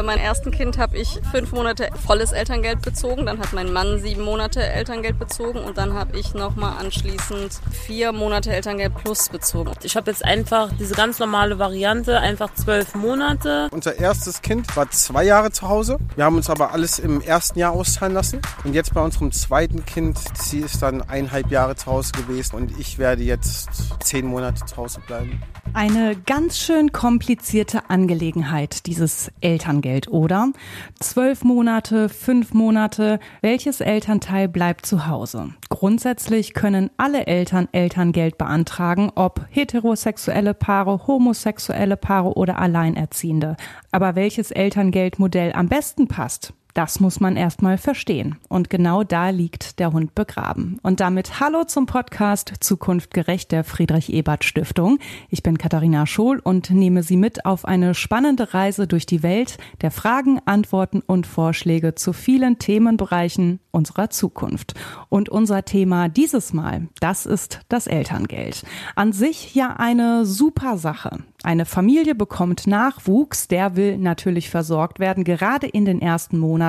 Bei meinem ersten Kind habe ich fünf Monate volles Elterngeld bezogen, dann hat mein Mann sieben Monate Elterngeld bezogen und dann habe ich nochmal anschließend vier Monate Elterngeld plus bezogen. Ich habe jetzt einfach diese ganz normale Variante, einfach zwölf Monate. Unser erstes Kind war zwei Jahre zu Hause. Wir haben uns aber alles im ersten Jahr auszahlen lassen. Und jetzt bei unserem zweiten Kind, sie ist dann eineinhalb Jahre zu Hause gewesen und ich werde jetzt zehn Monate zu Hause bleiben. Eine ganz schön komplizierte Angelegenheit, dieses Elterngeld, oder? Zwölf Monate, fünf Monate, welches Elternteil bleibt zu Hause? Grundsätzlich können alle Eltern Elterngeld beantragen, ob heterosexuelle Paare, homosexuelle Paare oder Alleinerziehende. Aber welches Elterngeldmodell am besten passt, das muss man erstmal verstehen. Und genau da liegt der Hund begraben. Und damit Hallo zum Podcast Zukunft gerecht der Friedrich Ebert Stiftung. Ich bin Katharina Schohl und nehme Sie mit auf eine spannende Reise durch die Welt der Fragen, Antworten und Vorschläge zu vielen Themenbereichen unserer Zukunft. Und unser Thema dieses Mal, das ist das Elterngeld. An sich ja eine super Sache. Eine Familie bekommt Nachwuchs, der will natürlich versorgt werden, gerade in den ersten Monaten.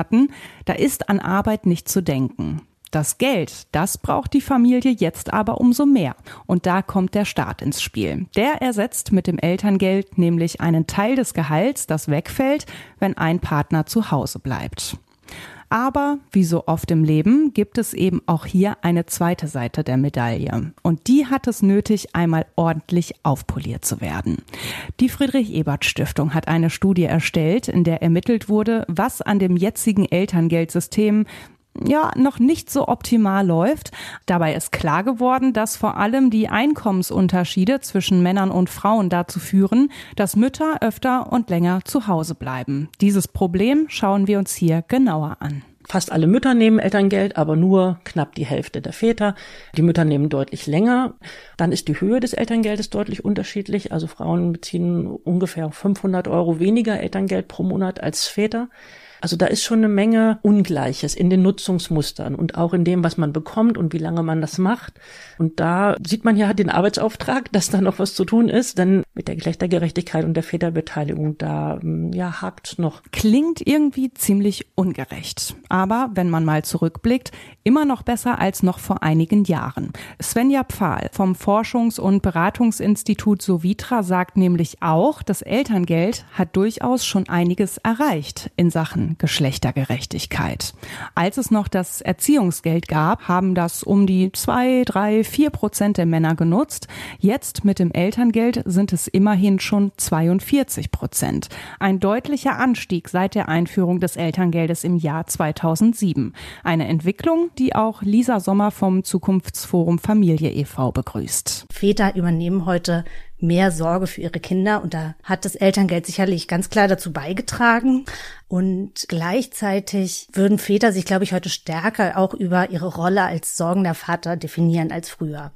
Da ist an Arbeit nicht zu denken. Das Geld, das braucht die Familie jetzt aber umso mehr. Und da kommt der Staat ins Spiel. Der ersetzt mit dem Elterngeld nämlich einen Teil des Gehalts, das wegfällt, wenn ein Partner zu Hause bleibt. Aber wie so oft im Leben gibt es eben auch hier eine zweite Seite der Medaille. Und die hat es nötig, einmal ordentlich aufpoliert zu werden. Die Friedrich Ebert Stiftung hat eine Studie erstellt, in der ermittelt wurde, was an dem jetzigen Elterngeldsystem ja noch nicht so optimal läuft. Dabei ist klar geworden, dass vor allem die Einkommensunterschiede zwischen Männern und Frauen dazu führen, dass Mütter öfter und länger zu Hause bleiben. Dieses Problem schauen wir uns hier genauer an. Fast alle Mütter nehmen Elterngeld, aber nur knapp die Hälfte der Väter. Die Mütter nehmen deutlich länger. Dann ist die Höhe des Elterngeldes deutlich unterschiedlich. Also Frauen beziehen ungefähr 500 Euro weniger Elterngeld pro Monat als Väter. Also da ist schon eine Menge Ungleiches in den Nutzungsmustern und auch in dem, was man bekommt und wie lange man das macht. Und da sieht man ja den Arbeitsauftrag, dass da noch was zu tun ist, denn mit der Geschlechtergerechtigkeit und der Väterbeteiligung, da hm, ja hakt noch. Klingt irgendwie ziemlich ungerecht. Aber wenn man mal zurückblickt, immer noch besser als noch vor einigen Jahren. Svenja Pfahl vom Forschungs- und Beratungsinstitut Sovitra sagt nämlich auch, das Elterngeld hat durchaus schon einiges erreicht in Sachen Geschlechtergerechtigkeit. Als es noch das Erziehungsgeld gab, haben das um die zwei, drei, vier Prozent der Männer genutzt. Jetzt mit dem Elterngeld sind es immerhin schon 42 Prozent. Ein deutlicher Anstieg seit der Einführung des Elterngeldes im Jahr 2007. Eine Entwicklung, die auch Lisa Sommer vom Zukunftsforum Familie e.V. begrüßt. Väter übernehmen heute mehr Sorge für ihre Kinder und da hat das Elterngeld sicherlich ganz klar dazu beigetragen. Und gleichzeitig würden Väter sich, glaube ich, heute stärker auch über ihre Rolle als sorgender Vater definieren als früher.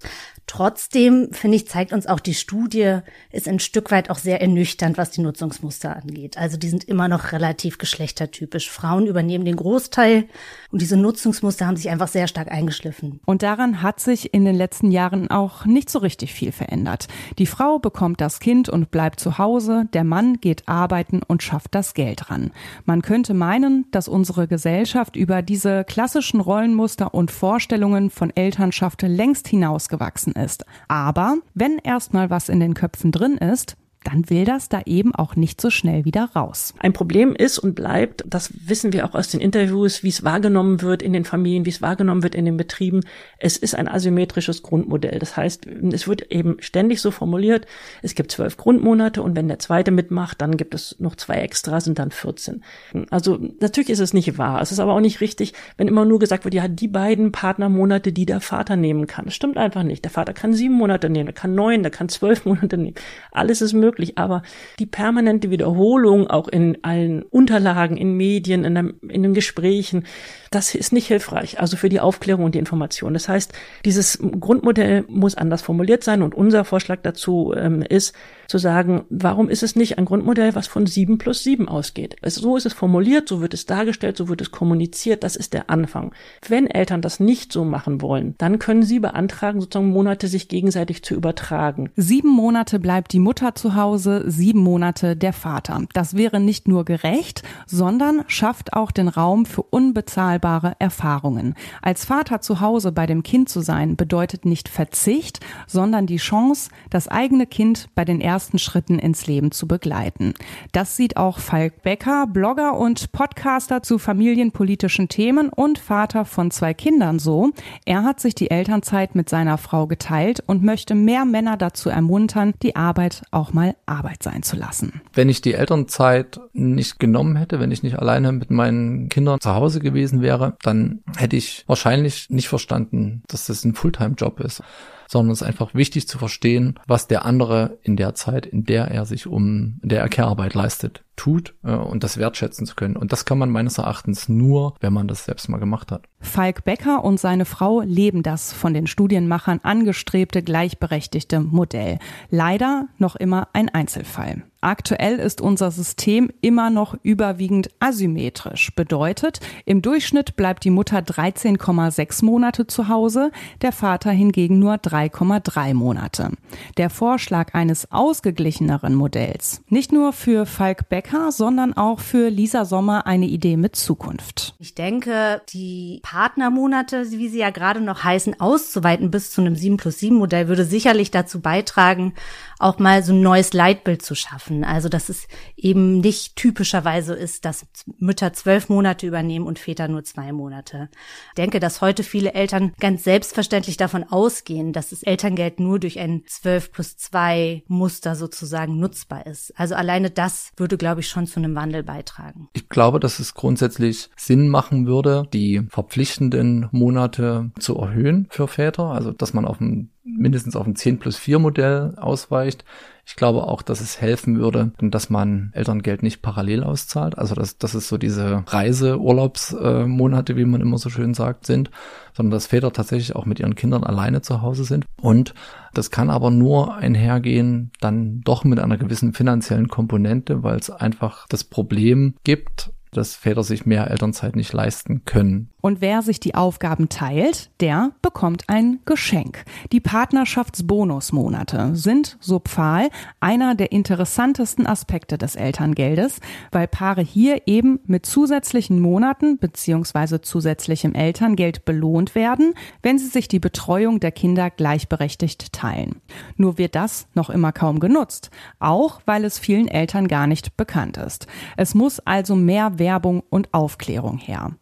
Trotzdem, finde ich, zeigt uns auch die Studie, ist ein Stück weit auch sehr ernüchternd, was die Nutzungsmuster angeht. Also die sind immer noch relativ geschlechtertypisch. Frauen übernehmen den Großteil und diese Nutzungsmuster haben sich einfach sehr stark eingeschliffen. Und daran hat sich in den letzten Jahren auch nicht so richtig viel verändert. Die Frau bekommt das Kind und bleibt zu Hause, der Mann geht arbeiten und schafft das Geld ran. Man könnte meinen, dass unsere Gesellschaft über diese klassischen Rollenmuster und Vorstellungen von Elternschaft längst hinausgewachsen ist. Aber wenn erstmal was in den Köpfen drin ist, dann will das da eben auch nicht so schnell wieder raus. Ein Problem ist und bleibt, das wissen wir auch aus den Interviews, wie es wahrgenommen wird in den Familien, wie es wahrgenommen wird in den Betrieben. Es ist ein asymmetrisches Grundmodell. Das heißt, es wird eben ständig so formuliert, es gibt zwölf Grundmonate und wenn der zweite mitmacht, dann gibt es noch zwei extra, sind dann 14. Also natürlich ist es nicht wahr. Es ist aber auch nicht richtig, wenn immer nur gesagt wird, ja, die beiden Partnermonate, die der Vater nehmen kann. Das stimmt einfach nicht. Der Vater kann sieben Monate nehmen, der kann neun, der kann zwölf Monate nehmen. Alles ist möglich möglich, aber die permanente Wiederholung auch in allen Unterlagen, in Medien, in, der, in den Gesprächen, das ist nicht hilfreich, also für die Aufklärung und die Information. Das heißt, dieses Grundmodell muss anders formuliert sein und unser Vorschlag dazu ähm, ist, zu sagen, warum ist es nicht ein Grundmodell, was von sieben plus sieben ausgeht? Also so ist es formuliert, so wird es dargestellt, so wird es kommuniziert, das ist der Anfang. Wenn Eltern das nicht so machen wollen, dann können sie beantragen, sozusagen Monate sich gegenseitig zu übertragen. Sieben Monate bleibt die Mutter zu Hause Hause, sieben Monate der Vater. Das wäre nicht nur gerecht, sondern schafft auch den Raum für unbezahlbare Erfahrungen. Als Vater zu Hause bei dem Kind zu sein, bedeutet nicht Verzicht, sondern die Chance, das eigene Kind bei den ersten Schritten ins Leben zu begleiten. Das sieht auch Falk Becker, Blogger und Podcaster zu familienpolitischen Themen und Vater von zwei Kindern so. Er hat sich die Elternzeit mit seiner Frau geteilt und möchte mehr Männer dazu ermuntern, die Arbeit auch mal Arbeit sein zu lassen. Wenn ich die Elternzeit nicht genommen hätte, wenn ich nicht alleine mit meinen Kindern zu Hause gewesen wäre, dann hätte ich wahrscheinlich nicht verstanden, dass das ein Fulltime-Job ist sondern es ist einfach wichtig zu verstehen, was der andere in der Zeit, in der er sich um, der er Care-Arbeit leistet, tut äh, und das wertschätzen zu können. Und das kann man meines Erachtens nur, wenn man das selbst mal gemacht hat. Falk Becker und seine Frau leben das von den Studienmachern angestrebte gleichberechtigte Modell. Leider noch immer ein Einzelfall. Aktuell ist unser System immer noch überwiegend asymmetrisch. Bedeutet, im Durchschnitt bleibt die Mutter 13,6 Monate zu Hause, der Vater hingegen nur 3,3 Monate. Der Vorschlag eines ausgeglicheneren Modells, nicht nur für Falk Becker, sondern auch für Lisa Sommer eine Idee mit Zukunft. Ich denke, die Partnermonate, wie sie ja gerade noch heißen, auszuweiten bis zu einem 7 plus 7 Modell würde sicherlich dazu beitragen, auch mal so ein neues Leitbild zu schaffen. Also, dass es eben nicht typischerweise ist, dass Mütter zwölf Monate übernehmen und Väter nur zwei Monate. Ich denke, dass heute viele Eltern ganz selbstverständlich davon ausgehen, dass das Elterngeld nur durch ein zwölf plus zwei Muster sozusagen nutzbar ist. Also alleine das würde, glaube ich, schon zu einem Wandel beitragen. Ich glaube, dass es grundsätzlich Sinn machen würde, die verpflichtenden Monate zu erhöhen für Väter. Also, dass man auf ein mindestens auf ein 10 plus 4 Modell ausweicht. Ich glaube auch, dass es helfen würde, dass man Elterngeld nicht parallel auszahlt. Also dass, dass es so diese Reiseurlaubsmonate, wie man immer so schön sagt, sind, sondern dass Väter tatsächlich auch mit ihren Kindern alleine zu Hause sind. Und das kann aber nur einhergehen, dann doch mit einer gewissen finanziellen Komponente, weil es einfach das Problem gibt, dass Väter sich mehr Elternzeit nicht leisten können. Und wer sich die Aufgaben teilt, der bekommt ein Geschenk. Die Partnerschaftsbonusmonate sind, so Pfahl, einer der interessantesten Aspekte des Elterngeldes, weil Paare hier eben mit zusätzlichen Monaten bzw. zusätzlichem Elterngeld belohnt werden, wenn sie sich die Betreuung der Kinder gleichberechtigt teilen. Nur wird das noch immer kaum genutzt, auch weil es vielen Eltern gar nicht bekannt ist. Es muss also mehr Werbung und Aufklärung her.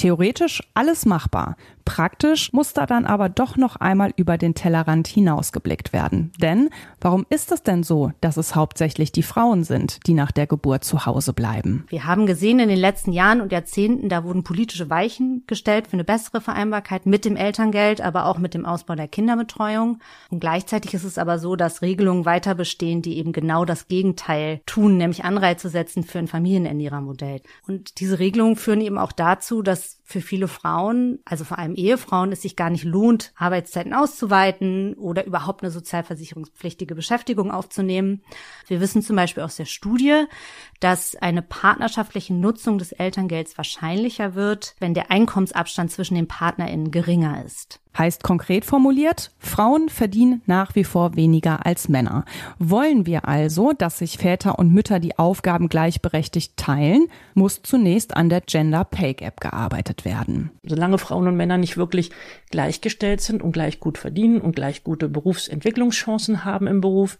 Theoretisch alles machbar. Praktisch muss da dann aber doch noch einmal über den Tellerrand hinausgeblickt werden. Denn warum ist es denn so, dass es hauptsächlich die Frauen sind, die nach der Geburt zu Hause bleiben? Wir haben gesehen in den letzten Jahren und Jahrzehnten, da wurden politische Weichen gestellt für eine bessere Vereinbarkeit mit dem Elterngeld, aber auch mit dem Ausbau der Kinderbetreuung. Und gleichzeitig ist es aber so, dass Regelungen weiter bestehen, die eben genau das Gegenteil tun, nämlich Anreize setzen für ein Familienernährermodell. Und diese Regelungen führen eben auch dazu, dass just für viele Frauen, also vor allem Ehefrauen, es sich gar nicht lohnt, Arbeitszeiten auszuweiten oder überhaupt eine sozialversicherungspflichtige Beschäftigung aufzunehmen. Wir wissen zum Beispiel aus der Studie, dass eine partnerschaftliche Nutzung des Elterngelds wahrscheinlicher wird, wenn der Einkommensabstand zwischen den PartnerInnen geringer ist. Heißt konkret formuliert, Frauen verdienen nach wie vor weniger als Männer. Wollen wir also, dass sich Väter und Mütter die Aufgaben gleichberechtigt teilen, muss zunächst an der Gender Pay Gap gearbeitet werden. Solange Frauen und Männer nicht wirklich gleichgestellt sind und gleich gut verdienen und gleich gute Berufsentwicklungschancen haben im Beruf,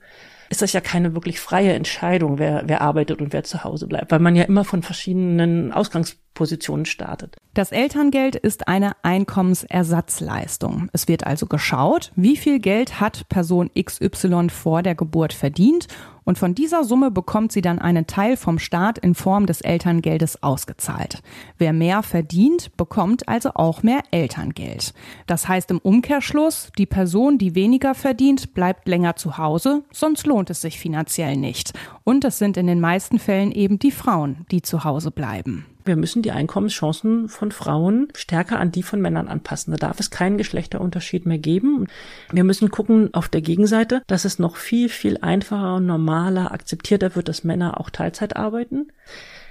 ist das ja keine wirklich freie Entscheidung, wer, wer arbeitet und wer zu Hause bleibt, weil man ja immer von verschiedenen Ausgangspositionen startet. Das Elterngeld ist eine Einkommensersatzleistung. Es wird also geschaut, wie viel Geld hat Person XY vor der Geburt verdient und von dieser Summe bekommt sie dann einen Teil vom Staat in Form des Elterngeldes ausgezahlt. Wer mehr verdient, bekommt also auch mehr Elterngeld. Das heißt im Umkehrschluss, die Person, die weniger verdient, bleibt länger zu Hause, sonst lohnt es sich finanziell nicht. Und es sind in den meisten Fällen eben die Frauen, die zu Hause bleiben. Wir müssen die Einkommenschancen von Frauen stärker an die von Männern anpassen. Da darf es keinen Geschlechterunterschied mehr geben. Wir müssen gucken auf der Gegenseite, dass es noch viel, viel einfacher, normaler, akzeptierter wird, dass Männer auch Teilzeit arbeiten.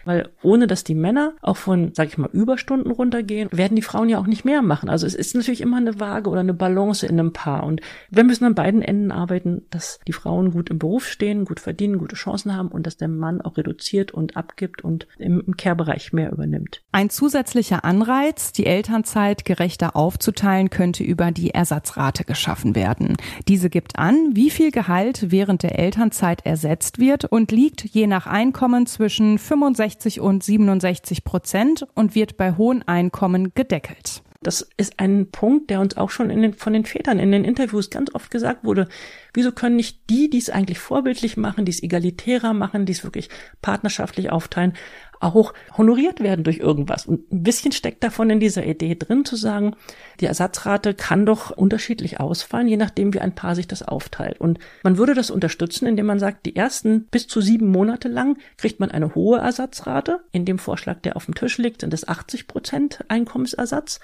Weil ohne dass die Männer auch von, sag ich mal, Überstunden runtergehen, werden die Frauen ja auch nicht mehr machen. Also es ist natürlich immer eine Waage oder eine Balance in einem Paar. Und wir müssen an beiden Enden arbeiten, dass die Frauen gut im Beruf stehen, gut verdienen, gute Chancen haben und dass der Mann auch reduziert und abgibt und im, im Care-Bereich mehr übernimmt. Ein zusätzlicher Anreiz, die Elternzeit gerechter aufzuteilen, könnte über die Ersatzrate geschaffen werden. Diese gibt an, wie viel Gehalt während der Elternzeit ersetzt wird und liegt je nach Einkommen zwischen 65 und 67 Prozent und wird bei hohen Einkommen gedeckelt. Das ist ein Punkt, der uns auch schon den, von den Vätern in den Interviews ganz oft gesagt wurde. Wieso können nicht die, die es eigentlich vorbildlich machen, die es egalitärer machen, die es wirklich partnerschaftlich aufteilen, auch honoriert werden durch irgendwas. Und ein bisschen steckt davon in dieser Idee drin zu sagen, die Ersatzrate kann doch unterschiedlich ausfallen, je nachdem, wie ein Paar sich das aufteilt. Und man würde das unterstützen, indem man sagt, die ersten bis zu sieben Monate lang kriegt man eine hohe Ersatzrate. In dem Vorschlag, der auf dem Tisch liegt, sind es 80 Prozent Einkommensersatz.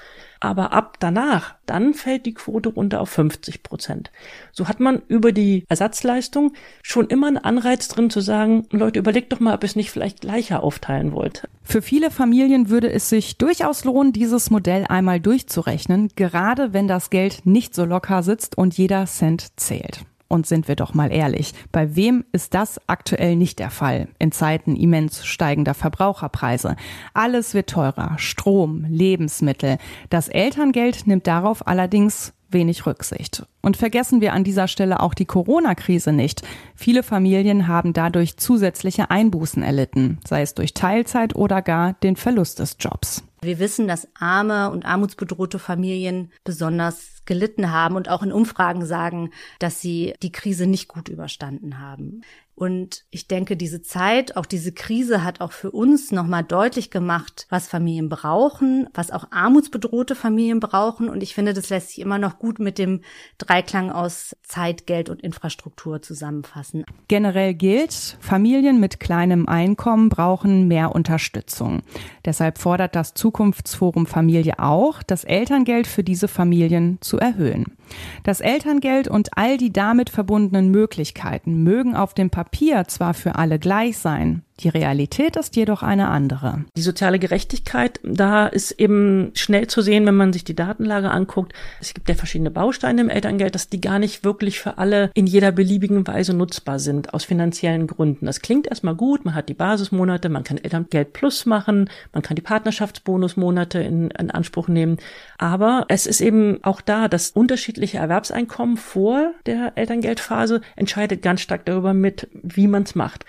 Aber ab danach, dann fällt die Quote runter auf 50 Prozent. So hat man über die Ersatzleistung schon immer einen Anreiz drin zu sagen, Leute, überlegt doch mal, ob es nicht vielleicht gleicher aufteilen wollt. Für viele Familien würde es sich durchaus lohnen, dieses Modell einmal durchzurechnen, gerade wenn das Geld nicht so locker sitzt und jeder Cent zählt. Und sind wir doch mal ehrlich, bei wem ist das aktuell nicht der Fall in Zeiten immens steigender Verbraucherpreise? Alles wird teurer, Strom, Lebensmittel. Das Elterngeld nimmt darauf allerdings wenig Rücksicht. Und vergessen wir an dieser Stelle auch die Corona-Krise nicht. Viele Familien haben dadurch zusätzliche Einbußen erlitten, sei es durch Teilzeit oder gar den Verlust des Jobs. Wir wissen, dass arme und armutsbedrohte Familien besonders gelitten haben und auch in Umfragen sagen, dass sie die Krise nicht gut überstanden haben. Und ich denke, diese Zeit, auch diese Krise hat auch für uns nochmal deutlich gemacht, was Familien brauchen, was auch armutsbedrohte Familien brauchen. Und ich finde, das lässt sich immer noch gut mit dem Dreiklang aus Zeit, Geld und Infrastruktur zusammenfassen. Generell gilt, Familien mit kleinem Einkommen brauchen mehr Unterstützung. Deshalb fordert das Zukunftsforum Familie auch, das Elterngeld für diese Familien zu erhöhen. Das Elterngeld und all die damit verbundenen Möglichkeiten mögen auf dem Papier zwar für alle gleich sein, die Realität ist jedoch eine andere. Die soziale Gerechtigkeit, da ist eben schnell zu sehen, wenn man sich die Datenlage anguckt. Es gibt ja verschiedene Bausteine im Elterngeld, dass die gar nicht wirklich für alle in jeder beliebigen Weise nutzbar sind, aus finanziellen Gründen. Das klingt erstmal gut, man hat die Basismonate, man kann Elterngeld Plus machen, man kann die Partnerschaftsbonusmonate in, in Anspruch nehmen. Aber es ist eben auch da, das unterschiedliche Erwerbseinkommen vor der Elterngeldphase entscheidet ganz stark darüber mit, wie man es macht.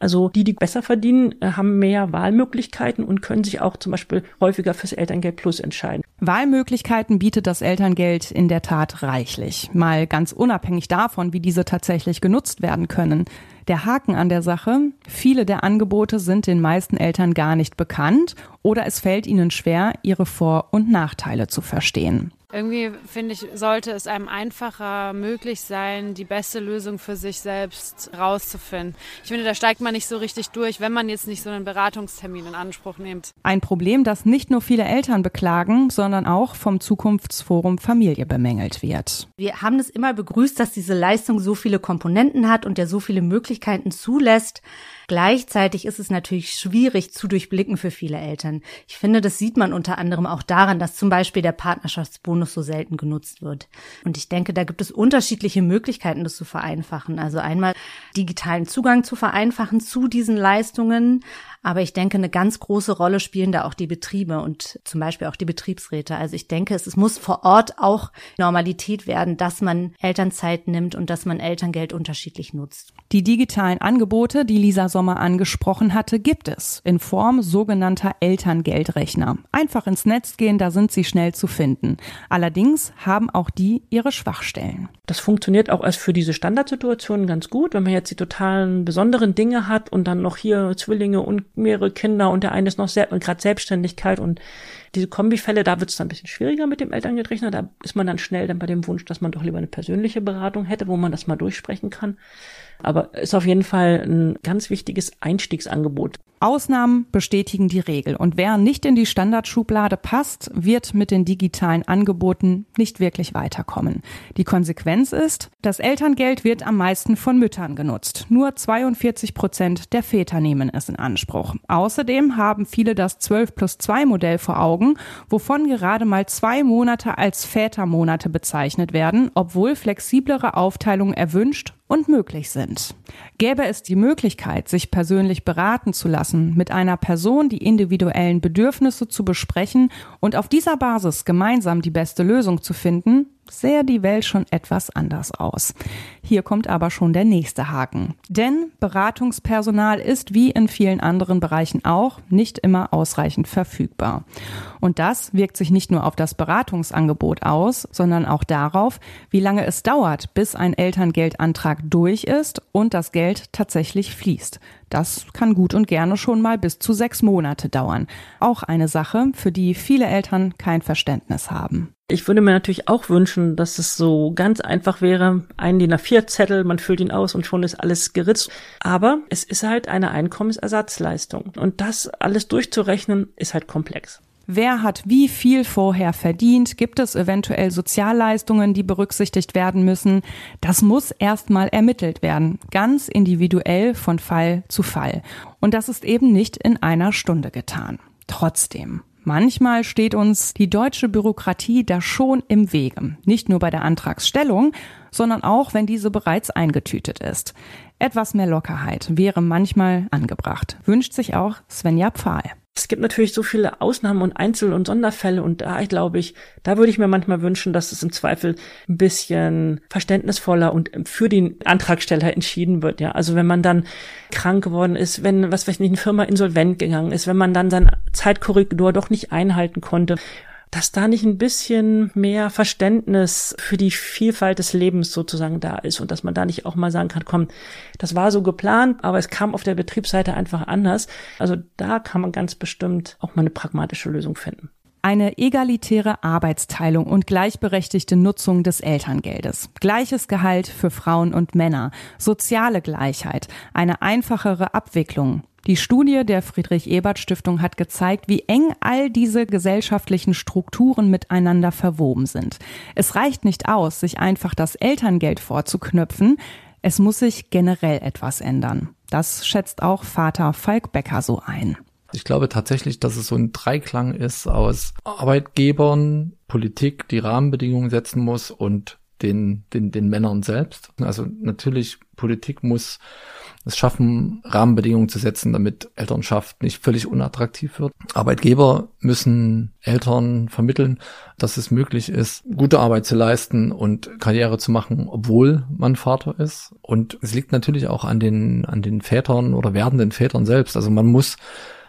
Also die, die besser verdienen, äh, haben mehr Wahlmöglichkeiten und können sich auch zum Beispiel häufiger fürs Elterngeld Plus entscheiden. Wahlmöglichkeiten bietet das Elterngeld in der Tat reichlich. Mal ganz unabhängig davon, wie diese tatsächlich genutzt werden können. Der Haken an der Sache, viele der Angebote sind den meisten Eltern gar nicht bekannt oder es fällt ihnen schwer, ihre Vor- und Nachteile zu verstehen. Irgendwie finde ich, sollte es einem einfacher möglich sein, die beste Lösung für sich selbst rauszufinden. Ich finde, da steigt man nicht so richtig durch, wenn man jetzt nicht so einen Beratungstermin in Anspruch nimmt. Ein Problem, das nicht nur viele Eltern beklagen, sondern auch vom Zukunftsforum Familie bemängelt wird. Wir haben es immer begrüßt, dass diese Leistung so viele Komponenten hat und der so viele Möglichkeiten zulässt. Gleichzeitig ist es natürlich schwierig zu durchblicken für viele Eltern. Ich finde, das sieht man unter anderem auch daran, dass zum Beispiel der Partnerschaftsbonus so selten genutzt wird. Und ich denke, da gibt es unterschiedliche Möglichkeiten, das zu vereinfachen. Also einmal digitalen Zugang zu vereinfachen zu diesen Leistungen, aber ich denke, eine ganz große Rolle spielen da auch die Betriebe und zum Beispiel auch die Betriebsräte. Also ich denke, es, es muss vor Ort auch Normalität werden, dass man Elternzeit nimmt und dass man Elterngeld unterschiedlich nutzt. Die digitalen Angebote, die Lisa Sommer angesprochen hatte, gibt es in Form sogenannter Elterngeldrechner. Einfach ins Netz gehen, da sind sie schnell zu finden. Allerdings haben auch die ihre Schwachstellen. Das funktioniert auch erst für diese Standardsituationen ganz gut, wenn man jetzt die totalen besonderen Dinge hat und dann noch hier Zwillinge und mehrere Kinder und der eine ist noch sehr, gerade Selbstständigkeit und diese Kombifälle, da wird es dann ein bisschen schwieriger mit dem Elterngeldrechner. Da ist man dann schnell dann bei dem Wunsch, dass man doch lieber eine persönliche Beratung hätte, wo man das mal durchsprechen kann. Aber ist auf jeden Fall ein ganz wichtiges Einstiegsangebot. Ausnahmen bestätigen die Regel und wer nicht in die Standardschublade passt, wird mit den digitalen Angeboten nicht wirklich weiterkommen. Die Konsequenz ist, das Elterngeld wird am meisten von Müttern genutzt. Nur 42 Prozent der Väter nehmen es in Anspruch. Außerdem haben viele das 12 plus 2 Modell vor Augen, wovon gerade mal zwei Monate als Vätermonate bezeichnet werden, obwohl flexiblere Aufteilungen erwünscht und möglich sind. Gäbe es die Möglichkeit, sich persönlich beraten zu lassen, mit einer Person die individuellen Bedürfnisse zu besprechen und auf dieser Basis gemeinsam die beste Lösung zu finden, sähe die Welt schon etwas anders aus. Hier kommt aber schon der nächste Haken. Denn Beratungspersonal ist wie in vielen anderen Bereichen auch nicht immer ausreichend verfügbar. Und das wirkt sich nicht nur auf das Beratungsangebot aus, sondern auch darauf, wie lange es dauert, bis ein Elterngeldantrag durch ist und das Geld tatsächlich fließt. Das kann gut und gerne schon mal bis zu sechs Monate dauern. Auch eine Sache, für die viele Eltern kein Verständnis haben. Ich würde mir natürlich auch wünschen, dass es so ganz einfach wäre, ein DIN A4-Zettel, man füllt ihn aus und schon ist alles geritzt. Aber es ist halt eine Einkommensersatzleistung. Und das alles durchzurechnen, ist halt komplex. Wer hat wie viel vorher verdient? Gibt es eventuell Sozialleistungen, die berücksichtigt werden müssen? Das muss erstmal ermittelt werden, ganz individuell von Fall zu Fall. Und das ist eben nicht in einer Stunde getan. Trotzdem. Manchmal steht uns die deutsche Bürokratie da schon im Wege. Nicht nur bei der Antragsstellung, sondern auch, wenn diese bereits eingetütet ist. Etwas mehr Lockerheit wäre manchmal angebracht, wünscht sich auch Svenja Pfahl. Es gibt natürlich so viele Ausnahmen und Einzel- und Sonderfälle und da glaube ich, da würde ich mir manchmal wünschen, dass es im Zweifel ein bisschen verständnisvoller und für den Antragsteller entschieden wird. Ja, also wenn man dann krank geworden ist, wenn was weiß ich nicht, eine Firma insolvent gegangen ist, wenn man dann sein Zeitkorridor doch nicht einhalten konnte dass da nicht ein bisschen mehr Verständnis für die Vielfalt des Lebens sozusagen da ist und dass man da nicht auch mal sagen kann, komm, das war so geplant, aber es kam auf der Betriebsseite einfach anders. Also da kann man ganz bestimmt auch mal eine pragmatische Lösung finden. Eine egalitäre Arbeitsteilung und gleichberechtigte Nutzung des Elterngeldes, gleiches Gehalt für Frauen und Männer, soziale Gleichheit, eine einfachere Abwicklung, die Studie der Friedrich-Ebert-Stiftung hat gezeigt, wie eng all diese gesellschaftlichen Strukturen miteinander verwoben sind. Es reicht nicht aus, sich einfach das Elterngeld vorzuknöpfen. Es muss sich generell etwas ändern. Das schätzt auch Vater Falk Becker so ein. Ich glaube tatsächlich, dass es so ein Dreiklang ist aus Arbeitgebern, Politik, die Rahmenbedingungen setzen muss und den, den, den Männern selbst. Also natürlich, Politik muss es schaffen, Rahmenbedingungen zu setzen, damit Elternschaft nicht völlig unattraktiv wird. Arbeitgeber müssen Eltern vermitteln, dass es möglich ist, gute Arbeit zu leisten und Karriere zu machen, obwohl man Vater ist. Und es liegt natürlich auch an den, an den Vätern oder werdenden Vätern selbst. Also man muss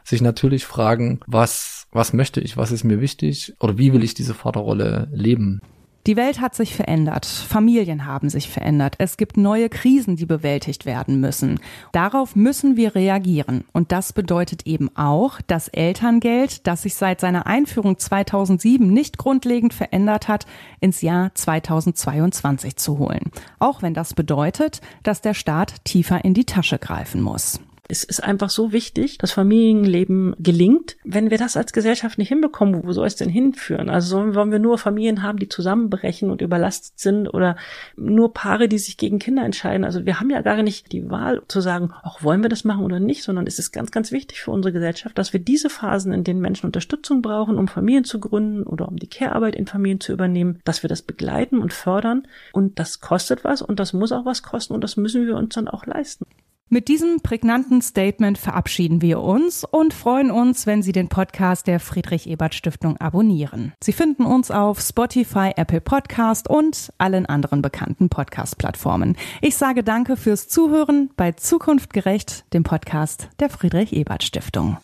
sich natürlich fragen, was, was möchte ich, was ist mir wichtig oder wie will ich diese Vaterrolle leben? Die Welt hat sich verändert, Familien haben sich verändert, es gibt neue Krisen, die bewältigt werden müssen. Darauf müssen wir reagieren. Und das bedeutet eben auch, das Elterngeld, das sich seit seiner Einführung 2007 nicht grundlegend verändert hat, ins Jahr 2022 zu holen. Auch wenn das bedeutet, dass der Staat tiefer in die Tasche greifen muss. Es ist einfach so wichtig, dass Familienleben gelingt. Wenn wir das als Gesellschaft nicht hinbekommen, wo soll es denn hinführen? Also wollen wir nur Familien haben, die zusammenbrechen und überlastet sind oder nur Paare, die sich gegen Kinder entscheiden? Also wir haben ja gar nicht die Wahl zu sagen, auch wollen wir das machen oder nicht, sondern es ist ganz, ganz wichtig für unsere Gesellschaft, dass wir diese Phasen, in denen Menschen Unterstützung brauchen, um Familien zu gründen oder um die Care-Arbeit in Familien zu übernehmen, dass wir das begleiten und fördern. Und das kostet was und das muss auch was kosten und das müssen wir uns dann auch leisten. Mit diesem prägnanten Statement verabschieden wir uns und freuen uns, wenn Sie den Podcast der Friedrich Ebert Stiftung abonnieren. Sie finden uns auf Spotify, Apple Podcast und allen anderen bekannten Podcast-Plattformen. Ich sage danke fürs Zuhören bei Zukunft gerecht, dem Podcast der Friedrich Ebert Stiftung.